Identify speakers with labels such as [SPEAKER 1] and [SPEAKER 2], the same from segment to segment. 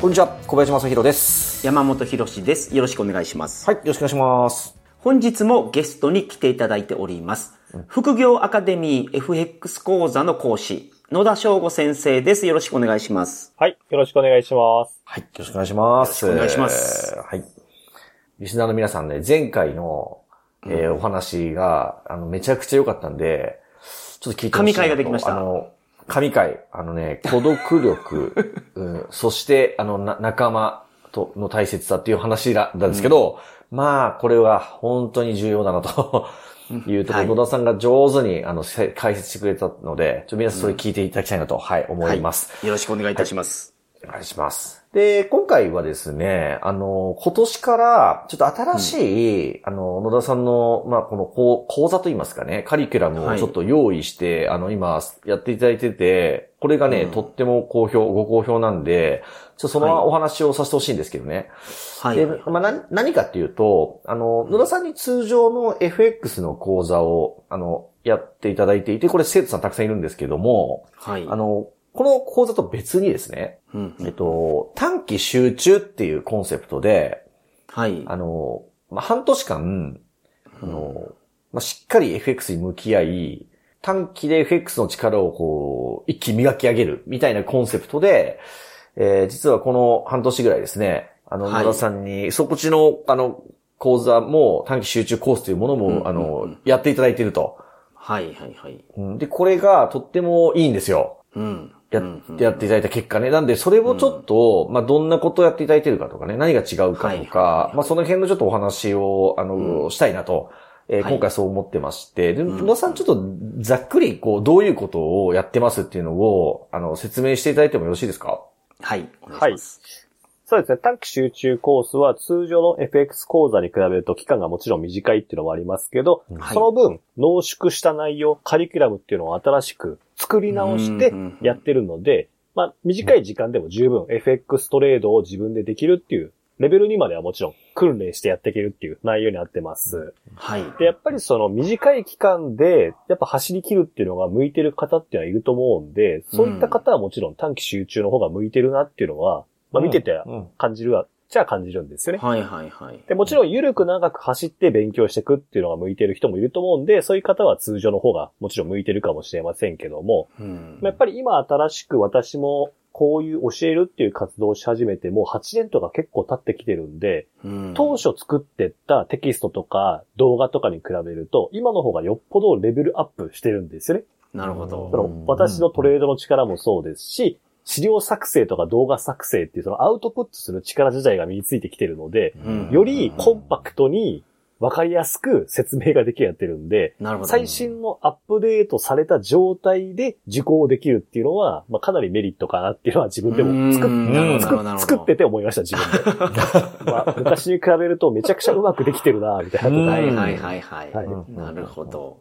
[SPEAKER 1] こんにちは、小林正宏です。
[SPEAKER 2] 山本博史です。よろしくお願いします。
[SPEAKER 1] はい、よろしくお願いします。
[SPEAKER 2] 本日もゲストに来ていただいております。副業アカデミー FX 講座の講師、野田翔吾先生です。よろしくお願いします。
[SPEAKER 3] はい。よろしくお願いします。
[SPEAKER 1] はい、よろしくお願いします。
[SPEAKER 2] よろしくお願いします
[SPEAKER 1] えーはい。リスナーの皆さんね、前回の、えーお話が、あの、めちゃくちゃ良かったんで、ちょっと聞いてほしい
[SPEAKER 2] 神回ができました
[SPEAKER 1] あの、神回、あのね、孤独力、うん、そして、あの、な仲間との大切さっていう話だなんですけど、まあ、これは本当に重要だなというところ、
[SPEAKER 2] はい
[SPEAKER 1] 野田さんが上手に、あの、せ解説してくれたので、ちょっと皆さんそれ聞いていただきたいなと、はい、思います。
[SPEAKER 2] よろしくお願いいたします。
[SPEAKER 1] お願いします。で、今回はですね、あの、今年から、ちょっと新しい、あの、野田さんの、まあ、この講講座といいますかね、カリキュラムをちょっと用意して、あの、今、やっていただいてて、これがね、
[SPEAKER 2] うん
[SPEAKER 1] とっても好評、ご好評なんで、ちょっとそ
[SPEAKER 2] はい
[SPEAKER 1] のお話をさせてほしいんですけどね。
[SPEAKER 2] はい。
[SPEAKER 1] で、まあ、な何かっていうと、あの、野田さんに通常の FX の講座を、あの、やっていただいていて、これ生徒さんたくさんいるんですけども、
[SPEAKER 2] はい。
[SPEAKER 1] あの、この講座と別にですね、
[SPEAKER 2] うん
[SPEAKER 1] えっと、短期集中っていうコンセプトで、
[SPEAKER 2] はい。
[SPEAKER 1] あの、まあ、半年間、あの、まあ、しっかり FX に向き合い、短期で FX の力をこう、一気に磨き上げるみたいなコンセプトで、えー実はこの半年ぐらいですね、あの、
[SPEAKER 2] はい
[SPEAKER 1] 野田さんに、そこちの、あの、講座も短期集中コースというものも、
[SPEAKER 2] うんうんうん
[SPEAKER 1] あの、やっていただいていると。
[SPEAKER 2] はい、はい、はい。
[SPEAKER 1] うんで、これがとってもいいんですよ。
[SPEAKER 2] うん。
[SPEAKER 1] やってやっていただいた結果ね。なんで、それをちょっと、まあ、どんなことをやっていただいてるかとかね、何が違うかとか、
[SPEAKER 2] はいはいはい。
[SPEAKER 1] まあ、その辺のちょっとお話を、あの、
[SPEAKER 2] う
[SPEAKER 1] したいなと、えー
[SPEAKER 2] はい。
[SPEAKER 1] 今回そう思ってまして、で、
[SPEAKER 2] うん
[SPEAKER 1] 野田さんちょっとざっくり、こう、どういうことをやってますっていうのを、あの、説明していただいてもよろしいですか？
[SPEAKER 2] はい。お願いします。
[SPEAKER 3] そうですね。短期集中コースは通常の FX 講座に比べると期間がもちろん短いっていうのもありますけど、
[SPEAKER 2] はい。
[SPEAKER 3] その分濃縮した内容、カリキュラムっていうのを新しく作り直してやってるので、まあ短い時間でも十分 FX トレードを自分でできるっていうレベルにまではもちろん訓練してやっていけるっていう内容になってます。
[SPEAKER 2] はい。
[SPEAKER 3] で、やっぱりその短い期間で、やっぱ走り切るっていうのが向いてる方っていうのはいると思うんで、そういった方はもちろん短期集中の方が向いてるなっていうのは、まあ見てて
[SPEAKER 1] うん
[SPEAKER 3] 感じるは、じゃあ感じるんですよね。
[SPEAKER 2] はい、はい、はい。
[SPEAKER 3] で、もちろん緩く長く走って勉強していくっていうのが向いてる人もいると思うんで、そういう方は通常の方がもちろん向いてるかもしれませんけども、
[SPEAKER 2] うん
[SPEAKER 3] まあやっぱり今新しく私もこういう教えるっていう活動をし始めてもう8年とか結構経ってきてるんで、
[SPEAKER 2] うん
[SPEAKER 3] 当初作ってったテキストとか動画とかに比べると、今の方がよっぽどレベルアップしてるんですよね。
[SPEAKER 2] なるほ
[SPEAKER 3] そ
[SPEAKER 2] ど。
[SPEAKER 3] の私のトレードの力もそうですし、資料作成とか動画作成っていうそのアウトプットする力自体が身についてきてるので、
[SPEAKER 2] うん
[SPEAKER 3] よりコンパクトに分かりやすく説明ができるようになってるんで、
[SPEAKER 2] なるほど。
[SPEAKER 3] 最新のアップデートされた状態で受講できるっていうのは、まあ、かなりメリットかなっていうのは自分でも作っ作ってて思いました、自分で。まあ、昔に比べるとめちゃくちゃうまくできてるな、みたいな。
[SPEAKER 1] うん
[SPEAKER 2] はいはいはいはい。
[SPEAKER 3] はい
[SPEAKER 2] なるほど。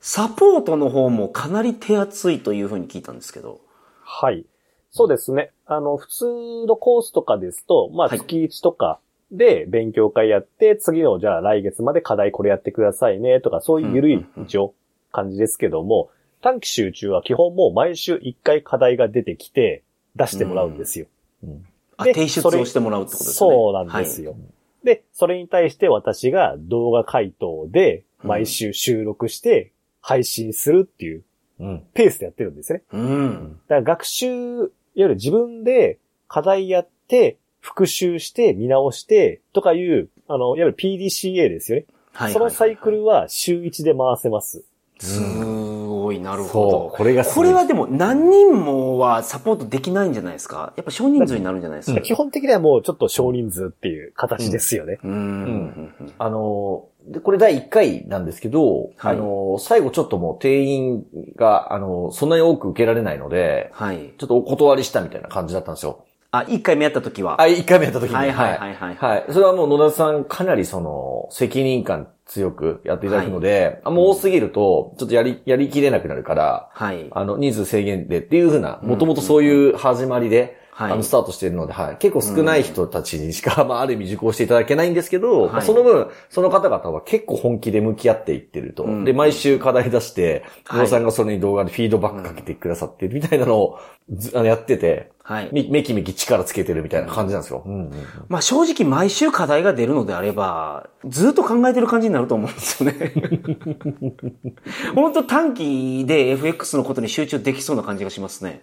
[SPEAKER 2] サポートの方もかなり手厚いというふうに聞いたんですけど。
[SPEAKER 3] はい。そうですね。あの、普通のコースとかですと、まあ、
[SPEAKER 2] はい
[SPEAKER 3] 月1とかで勉強会やって、次の、じゃあ来月まで課題これやってくださいね、とか、そういう緩い一応感じですけども、短期集中は基本もう毎週1回課題が出てきて、出してもらうんですよ。
[SPEAKER 2] あ、
[SPEAKER 3] で
[SPEAKER 2] 提出をしてもらうってことですね。
[SPEAKER 3] そうなんですよ。で、それに対して私が動画回答で毎週収録して配信するっていう
[SPEAKER 1] うん。
[SPEAKER 3] ペースでやってるんですね。
[SPEAKER 2] はい。うん。
[SPEAKER 3] だから学習、いわゆる自分で課題やって、復習して、見直して、とかいう、あの、いわゆる PDCA ですよね。
[SPEAKER 2] はい。
[SPEAKER 3] そのサイクルは週1で回せます。
[SPEAKER 2] すごい、なるほ
[SPEAKER 1] そう
[SPEAKER 2] ど。。
[SPEAKER 1] これがすごい
[SPEAKER 2] これはでも何人もはサポートできないんじゃないですか？やっぱ少人数になるんじゃないですか？
[SPEAKER 3] 基本的にはもうちょっと少人数っていう形ですよね。
[SPEAKER 2] うん。うん。
[SPEAKER 1] あの、で、これ第1回なんですけど、
[SPEAKER 2] はい
[SPEAKER 1] あの、最後ちょっともう定員が、あの、そんなに多く受けられないので、
[SPEAKER 2] はい。
[SPEAKER 1] ちょっとお断りしたみたいな感じだったんですよ。
[SPEAKER 2] あ、1回目やった時は。
[SPEAKER 1] あ、1回目やった時に。
[SPEAKER 2] はいはいはいはい
[SPEAKER 1] はい。それはもう野田さんかなりその、責任感強くやっていただくので、あもう多すぎると、ちょっとやり、やりきれなくなるから、
[SPEAKER 2] はい。
[SPEAKER 1] あの、人数制限でっていうふうな、もともとそういう始まりで、
[SPEAKER 2] はい
[SPEAKER 1] あの、スタートしているので、はい。結構少ない人たちにしか、まあ、ある意味受講していただけないんですけど、
[SPEAKER 2] はい
[SPEAKER 1] その分、その方々は結構本気で向き合っていってると。
[SPEAKER 2] うん
[SPEAKER 1] で、毎週課題出して、
[SPEAKER 2] はい
[SPEAKER 1] さんがそれに動画でフィードバックかけてくださってるみたいなのを、ずあのやってて、
[SPEAKER 2] はい。
[SPEAKER 1] めめきめき力つけてるみたいな感じなんですよ。うんうんうん
[SPEAKER 2] まあ正直毎週課題が出るのであれば、ずっと考えてる感じになると思うんですよね。本当短期で FX のことに集中できそうな感じがしますね。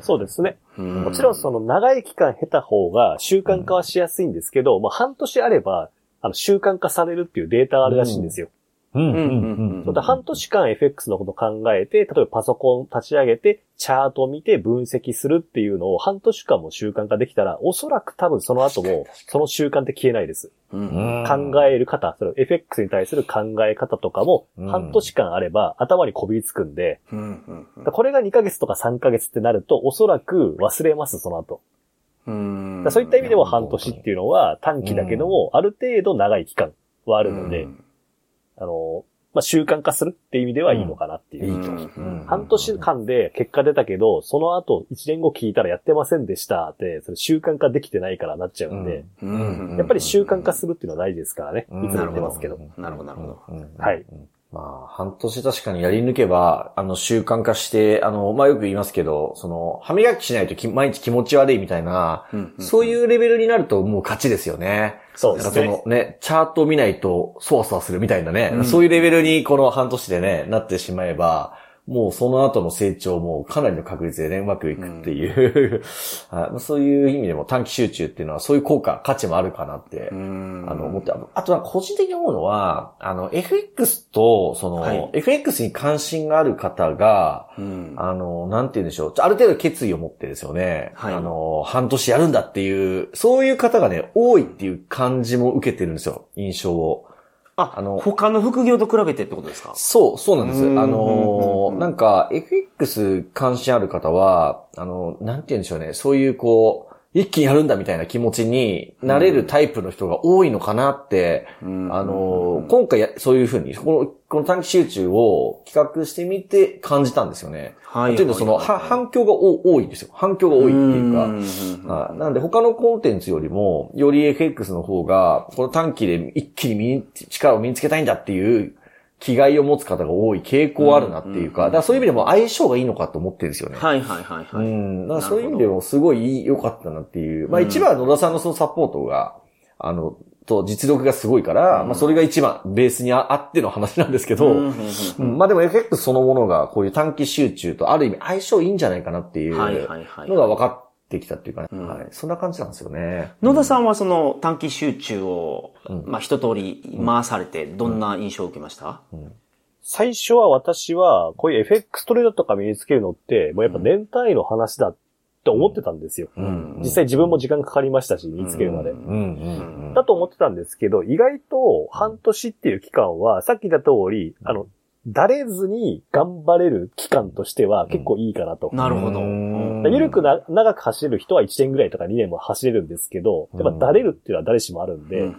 [SPEAKER 3] そうですね。
[SPEAKER 2] うん
[SPEAKER 3] もちろんその長い期間経た方が習慣化はしやすいんですけど、まあ半年あれば、あの習慣化されるっていうデータがあるらしいんですよ。
[SPEAKER 1] うん
[SPEAKER 2] うんうん。
[SPEAKER 3] そうだ半年間 FX のこと考えて、例えばパソコン立ち上げて、チャートを見て分析するっていうのを半年間も習慣化できたら、おそらく多分その後も、その習慣って消えないです。
[SPEAKER 2] うん。
[SPEAKER 3] 考える方、それ FX に対する考え方とかも、
[SPEAKER 1] うん。
[SPEAKER 3] 半年間あれば頭にこびりつくんで、
[SPEAKER 2] うんうん
[SPEAKER 3] だからこれが2ヶ月とか3ヶ月ってなると、おそらく忘れます、その後。
[SPEAKER 2] うん。
[SPEAKER 3] そういった意味でも半年っていうのは短期だけども、ある程度長い期間はあるので、
[SPEAKER 2] うん
[SPEAKER 3] あの、まあ、習慣化するっていう意味ではいいのかなっていう。
[SPEAKER 1] いいと。
[SPEAKER 2] うん
[SPEAKER 3] 半年間で結果出たけど、その後1年後聞いたらやってませんでしたって、それ習慣化できてないからなっちゃうんで、
[SPEAKER 2] うん
[SPEAKER 3] やっぱり習慣化するっていうのは大事ですからね。
[SPEAKER 1] うん
[SPEAKER 3] いつも言ってますけど。
[SPEAKER 2] なるほど、なるほど。
[SPEAKER 1] うん
[SPEAKER 3] はい。
[SPEAKER 1] まあ、半年確かにやり抜けば、あの、習慣化して、あの、まあよく言いますけど、その、歯磨きしないとき毎日気持ち悪いみたいな、
[SPEAKER 2] うんうん
[SPEAKER 1] そういうレベルになるともう勝ちですよね。
[SPEAKER 3] そうですね。
[SPEAKER 1] そのね、チャートを見ないと、そわそわするみたいなね、
[SPEAKER 2] うん。
[SPEAKER 1] そういうレベルにこの半年でね、なってしまえば、もうその後の成長もかなりの確率でね、うまくいくっていう、はいまあそういう意味でも短期集中っていうのはそういう効果、価値もあるかなって、
[SPEAKER 2] うん
[SPEAKER 1] あの、思って、ああとは個人的に思うのは、あの、FX と、その、
[SPEAKER 2] はい
[SPEAKER 1] FX に関心がある方が、
[SPEAKER 2] うん
[SPEAKER 1] あの、なんて言うんでしょう。ある程度決意を持ってですよね。
[SPEAKER 2] はい
[SPEAKER 1] あの、半年やるんだっていう、そういう方がね、多いっていう感じも受けてるんですよ。印象を。
[SPEAKER 2] あ、
[SPEAKER 1] あの
[SPEAKER 2] 他の副業と比べてってことですか？
[SPEAKER 1] そう、そうなんです。
[SPEAKER 2] うん
[SPEAKER 1] あの
[SPEAKER 2] うん
[SPEAKER 1] なんか、FX 関心ある方は、あの、なんて言うんでしょうね。そういうこう、一気にやるんだみたいな気持ちになれるタイプの人が多いのかなって、
[SPEAKER 2] うん
[SPEAKER 1] あの、今回やそういうふうに、この、この短期集中を企画してみて感じたんですよね。
[SPEAKER 2] はい
[SPEAKER 1] というのはその、は反響がお多いんですよ。反響が多いっていうか。
[SPEAKER 2] う
[SPEAKER 1] なんで他のコンテンツよりも、より FX の方が、この短期で一気に力を身につけたいんだっていう気概を持つ方が多い傾向あるなっていうか、だからそういう意味でも相性がいいのかと思ってるんですよね。
[SPEAKER 2] はいはいはいはい。
[SPEAKER 1] うん。だからそういう意味でもすごい良かったなっていう。まあ一番は野田さんのそのサポートが、あの、と実力がすごいから、まあそれが一番ベースにああっての話なんですけど、
[SPEAKER 2] うんうんうん
[SPEAKER 1] うんまあでも FX そのものがこういう短期集中とある意味相性いいんじゃないかなっていうのが分かってきたっていうかね、
[SPEAKER 2] うん
[SPEAKER 1] はい。そんな感じなんですよね。
[SPEAKER 2] 野田さんはその短期集中を、
[SPEAKER 1] うん
[SPEAKER 2] まあ一通り回されて、どんな印象を受けました？
[SPEAKER 3] 最初は私は、こういう FX トレードとか身につけるのって、もうやっぱ年単位の話だって思ってたんですよ。
[SPEAKER 1] うん
[SPEAKER 3] 実際自分も時間かかりましたし、身につけるまで。
[SPEAKER 2] うん
[SPEAKER 1] うんうんうん。
[SPEAKER 3] だと思ってたんですけど、意外と半年っていう期間は、さっき言った通り、あの、だれずに頑張れる期間としては結構いいかなと。
[SPEAKER 2] なるほど。
[SPEAKER 1] うん
[SPEAKER 3] ゆるくな、長く走れる人は1年ぐらいとか2年も走れるんですけど、やっぱだれるっていうのは誰しもあるんで、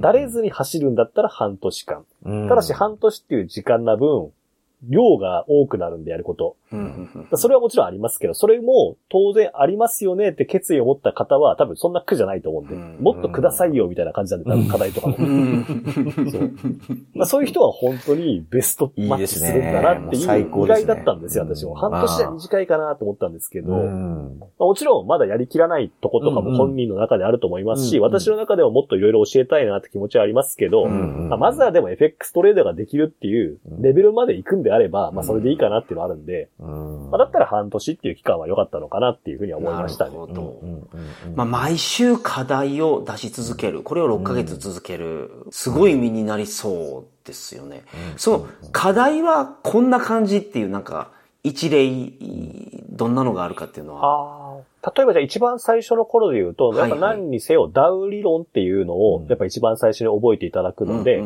[SPEAKER 3] だれずに走るんだったら半年間。
[SPEAKER 1] うん
[SPEAKER 3] ただし半年っていう時間な分、量が多くなるんでやること。
[SPEAKER 2] うんうんうん
[SPEAKER 3] それはもちろんありますけど、それも当然ありますよねって決意を持った方は多分そんな苦じゃないと思うんで、
[SPEAKER 2] うん。
[SPEAKER 3] もっとくださいよみたいな感じなんで、多分課題とかも。まあ、そういう人は本当にベストマッチするんだなって
[SPEAKER 1] い
[SPEAKER 3] う意外だったんですよ、私も。半年じゃ短いかなと思ったんですけど、
[SPEAKER 1] うん
[SPEAKER 3] まあもちろんまだやりきらないとことかも本人の中であると思いますし、私の中でももっといろいろ教えたいなって気持ちはありますけど、
[SPEAKER 1] うん
[SPEAKER 3] まあまずはでも FX トレードができるっていうレベルまで行くんであれば、まあそれでいいかなっていうのはあるんで、
[SPEAKER 1] うん
[SPEAKER 3] まあだったら半年っていう期間は良かったのかなっていうふうには思いましたね
[SPEAKER 2] なる。ほど。まあ、毎週課題を出し続ける。これを6ヶ月続ける。すごい身になりそうですよね。その課題はこんな感じっていうなんか一例、どんなのがあるかっていうのは。
[SPEAKER 3] 例えばじゃあ一番最初の頃で言うと、
[SPEAKER 2] はい
[SPEAKER 3] やっぱ何にせよダウ理論っていうのを
[SPEAKER 1] うん。
[SPEAKER 3] やっぱ一番最初に覚えていただくので、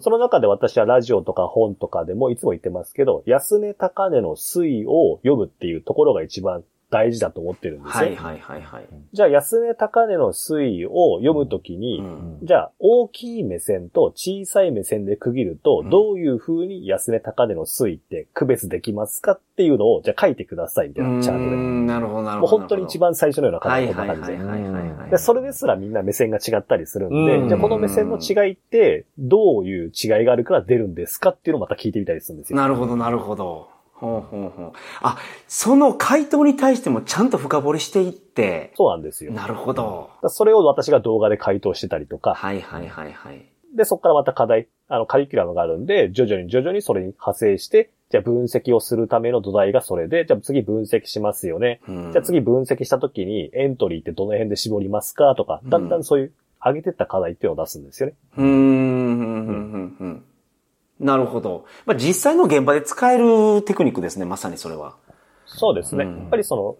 [SPEAKER 3] その中で私はラジオとか本とかでもいつも言ってますけど、安値高値の推移を読むっていうところが一番大事だと思ってるんですよ。
[SPEAKER 2] はいはいはいはい。
[SPEAKER 3] じゃあ、安値高値の推移を読むときに、
[SPEAKER 2] うん
[SPEAKER 3] じゃあ、大きい目線と小さい目線で区切ると、
[SPEAKER 2] うん
[SPEAKER 3] どういう風に安値高値の推移って区別できますかっていうのを、じゃあ書いてくださいみたいなチャートで。
[SPEAKER 2] なるほどなる
[SPEAKER 3] もう
[SPEAKER 2] ほど。
[SPEAKER 3] 本当に一番最初のような感じ
[SPEAKER 2] はい
[SPEAKER 3] こんな感じで。
[SPEAKER 2] はいはい。
[SPEAKER 3] で、それですらみんな目線が違ったりするんで、
[SPEAKER 1] うん
[SPEAKER 3] じゃあこの目線の違いって、どういう違いがあるから出るんですかっていうのをまた聞いてみたりするんですよ。
[SPEAKER 2] なるほどなるほど。ほうほうほう。あ、その回答に対してもちゃんと深掘りしていって、
[SPEAKER 3] そうなんですよ。
[SPEAKER 2] なるほど。
[SPEAKER 3] らそれを私が動画で回答してたりとか、
[SPEAKER 2] はいはいはいはい。
[SPEAKER 3] で、そこからまた課題、あの、カリキュラムがあるんで、徐々に徐々にそれに派生して、じゃあ分析をするための土台がそれで、じゃあ次分析しますよね。
[SPEAKER 2] うん
[SPEAKER 3] じゃあ次分析した時にエントリーってどの辺で絞りますかとか、だんだんそういう上げてった課題っていうのを出すんですよね。
[SPEAKER 2] うーん、うん、うん、うん、うん。なるほど。まあ、実際の現場で使えるテクニックですね、まさにそれは。
[SPEAKER 3] そうですね。
[SPEAKER 2] うん
[SPEAKER 3] やっぱりその、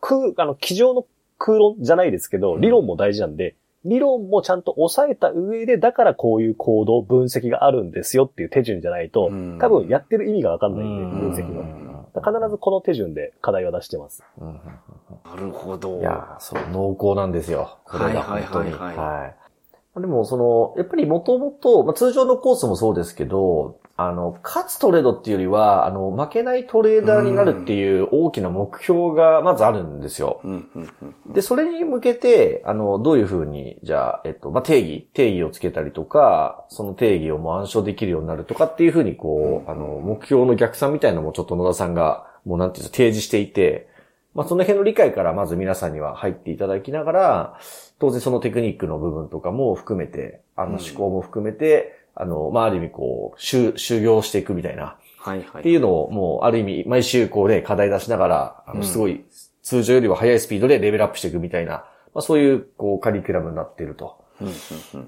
[SPEAKER 3] 空、あの、机上の空論じゃないですけど、理論も大事なんで、理論もちゃんと抑えた上で、だからこういう行動、分析があるんですよっていう手順じゃないと
[SPEAKER 2] うん、
[SPEAKER 3] 多分やってる意味がわかんないんで、
[SPEAKER 1] うん
[SPEAKER 3] 分析の。必ずこの手順で課題を出してます。
[SPEAKER 1] うん
[SPEAKER 2] なるほど。
[SPEAKER 1] いやー、そう、濃厚なんですよ。これが本当に。
[SPEAKER 2] はいはいはい
[SPEAKER 1] はい。でも、その、やっぱりもともと、まあ、通常のコースもそうですけど、あの、勝つトレードっていうよりは、あの、負けないトレーダーになるっていう大きな目標がまずあるんですよ。で、それに向けて、あの、どういうふうに、じゃあ、えっと、まあ、定義、定義をつけたりとか、その定義をもう暗唱できるようになるとかっていうふうに、こう、あの、目標の逆算みたいなのもちょっと野田さんが、もうなんていうんですか、提示していて、まあ、その辺の理解からまず皆さんには入っていただきながら、当然そのテクニックの部分とかも含めて、あの、思考も含めて、あの、まあ、ある意味こう、修、修行していくみたいな、
[SPEAKER 2] はいはい。
[SPEAKER 1] っていうのをもうある意味毎週こうね、課題出しながら、あの、すごい通常よりは速いスピードでレベルアップしていくみたいな、まあそういうこうカリキュラムになっていると。
[SPEAKER 2] うんうんうん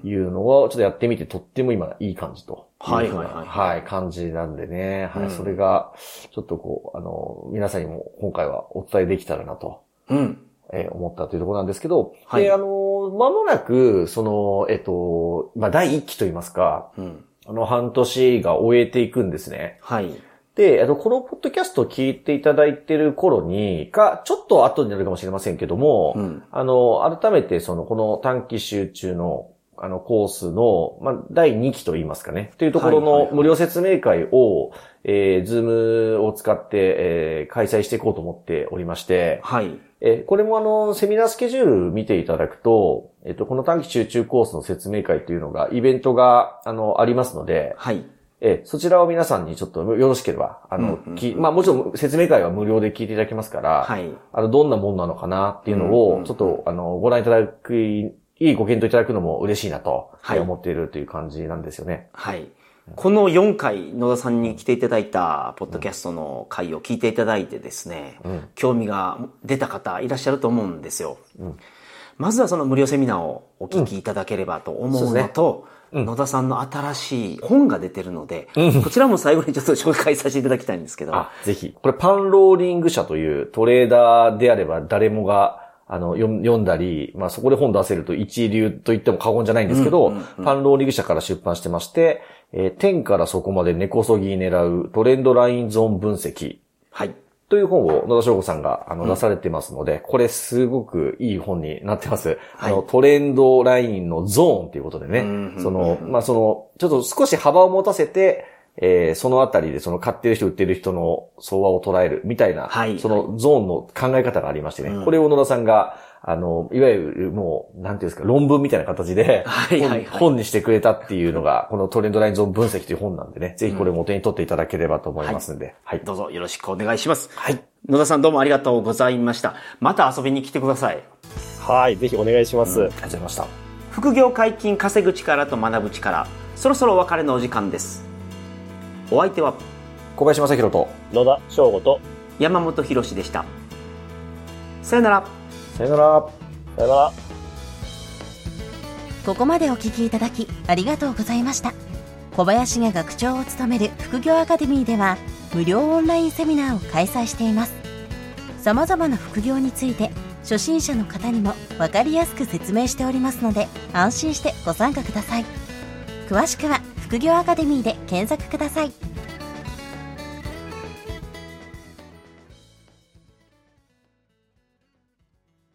[SPEAKER 1] いうのをちょっとやってみてとっても今いい感じと。
[SPEAKER 2] はいはいはい
[SPEAKER 1] はい、感じなんでね。はい、
[SPEAKER 2] うん
[SPEAKER 1] それがちょっとこう、あの、皆さんにも今回はお伝えできたらなと。
[SPEAKER 2] うん。
[SPEAKER 1] えー思ったというところなんですけど、
[SPEAKER 2] はい
[SPEAKER 1] で、あの、間もなく、その、えっと、まあ、第一期といいますか、
[SPEAKER 2] うん。
[SPEAKER 1] あの、半年が終えていくんですね。
[SPEAKER 2] はい。
[SPEAKER 1] で、あの、このポッドキャストを聞いていただいている頃に、か、ちょっと後になるかもしれませんけども、
[SPEAKER 2] うん。
[SPEAKER 1] あの、改めてその、この短期集中の、あの、コースの、まあ、第2期といいますかね、というところの無料説明会を、えー、ズームを使って、えー、開催していこうと思っておりまして、
[SPEAKER 2] はい。
[SPEAKER 1] えーこれもあの、セミナースケジュール見ていただくと、えっ、と、この短期集中コースの説明会というのが、イベントが、あの、ありますので、
[SPEAKER 2] はい。
[SPEAKER 1] えーそちらを皆さんにちょっとよろしければ、あの、
[SPEAKER 2] うんうんうん
[SPEAKER 1] きまあもちろん説明会は無料で聞いていただけますから、
[SPEAKER 2] はい。
[SPEAKER 1] あの、どんなもんなのかなっていうの
[SPEAKER 2] うんうんうん、
[SPEAKER 1] をちょっと、あの、ご覧いただく、いいご検討いただくのも嬉しいなと、
[SPEAKER 2] はい
[SPEAKER 1] 思っているという感じなんですよね。
[SPEAKER 2] はい。この4回、野田さんに来ていただいた、ポッドキャストの回を聞いていただいてですね、
[SPEAKER 1] うん
[SPEAKER 2] 興味が出た方いらっしゃると思うんですよ。
[SPEAKER 1] うん
[SPEAKER 2] まずはその無料セミナーをお聞きいただければと思うのと、野田さんの新しい本が出てるので、こちらも最後にちょっと紹介させていただきたいんですけど、
[SPEAKER 1] あ、ぜひ。これパンローリング社というトレーダーであれば誰もが、あの、読ん読んだり、まあそこで本出せると一流と言っても過言じゃないんですけど、
[SPEAKER 2] うんうんうん
[SPEAKER 1] パンローリング社から出版してまして、えー天からそこまで根こそぎ狙うトレンドラインゾーン分析。
[SPEAKER 2] はい。
[SPEAKER 1] という本を野田翔吾さんがあの出されてますので、これすごくいい本になってます。あの、トレンドラインのゾーンということでね。
[SPEAKER 2] うん、
[SPEAKER 1] その、まあ、その、ちょっと少し幅を持たせて、えーそのあたりでその買ってる人売ってる人の相場を捉えるみたいな、
[SPEAKER 2] はい。
[SPEAKER 1] そのゾーンの考え方がありましてね、
[SPEAKER 2] うん。
[SPEAKER 1] これを野田さんが、あの、いわゆるもう、なんていうんですか、論文みたいな形で、
[SPEAKER 2] はいはいはい
[SPEAKER 1] 本本にしてくれたっていうのが、このトレンドラインゾーン分析という本なんでね、ぜひこれもお手に取っていただければと思いますんで、はい。
[SPEAKER 2] どうぞよろしくお願いします。
[SPEAKER 1] はい。
[SPEAKER 2] 野田さんどうもありがとうございました。また遊びに来てください。
[SPEAKER 3] はい、ぜひお願いします。
[SPEAKER 1] ありがとうございました。
[SPEAKER 2] 副業解禁稼ぐ力と学ぶ力そろそろお別れのお時間ですお相手は
[SPEAKER 1] 小林正宏と、
[SPEAKER 3] 野田翔吾と、
[SPEAKER 2] 山本博史でしたさよなら
[SPEAKER 1] さよなら。
[SPEAKER 3] さよなら。
[SPEAKER 4] ここまでお聞きいただきありがとうございました小林が学長を務める副業アカデミーでは無料オンラインセミナーを開催しています様々な副業について初心者の方にも分かりやすく説明しておりますので安心してご参加ください詳しくは副業アカデミーで検索ください